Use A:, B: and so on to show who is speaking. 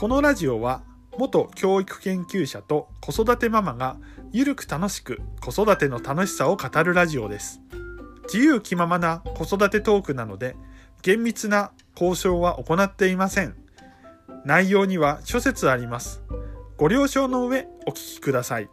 A: このラジオは元教育研究者と子育てママがゆるく楽しく子育ての楽しさを語るラジオです。自由気ままな子育てトークなので厳密な交渉は行っていません。内容には諸説あります。ご了承の上お聞きください。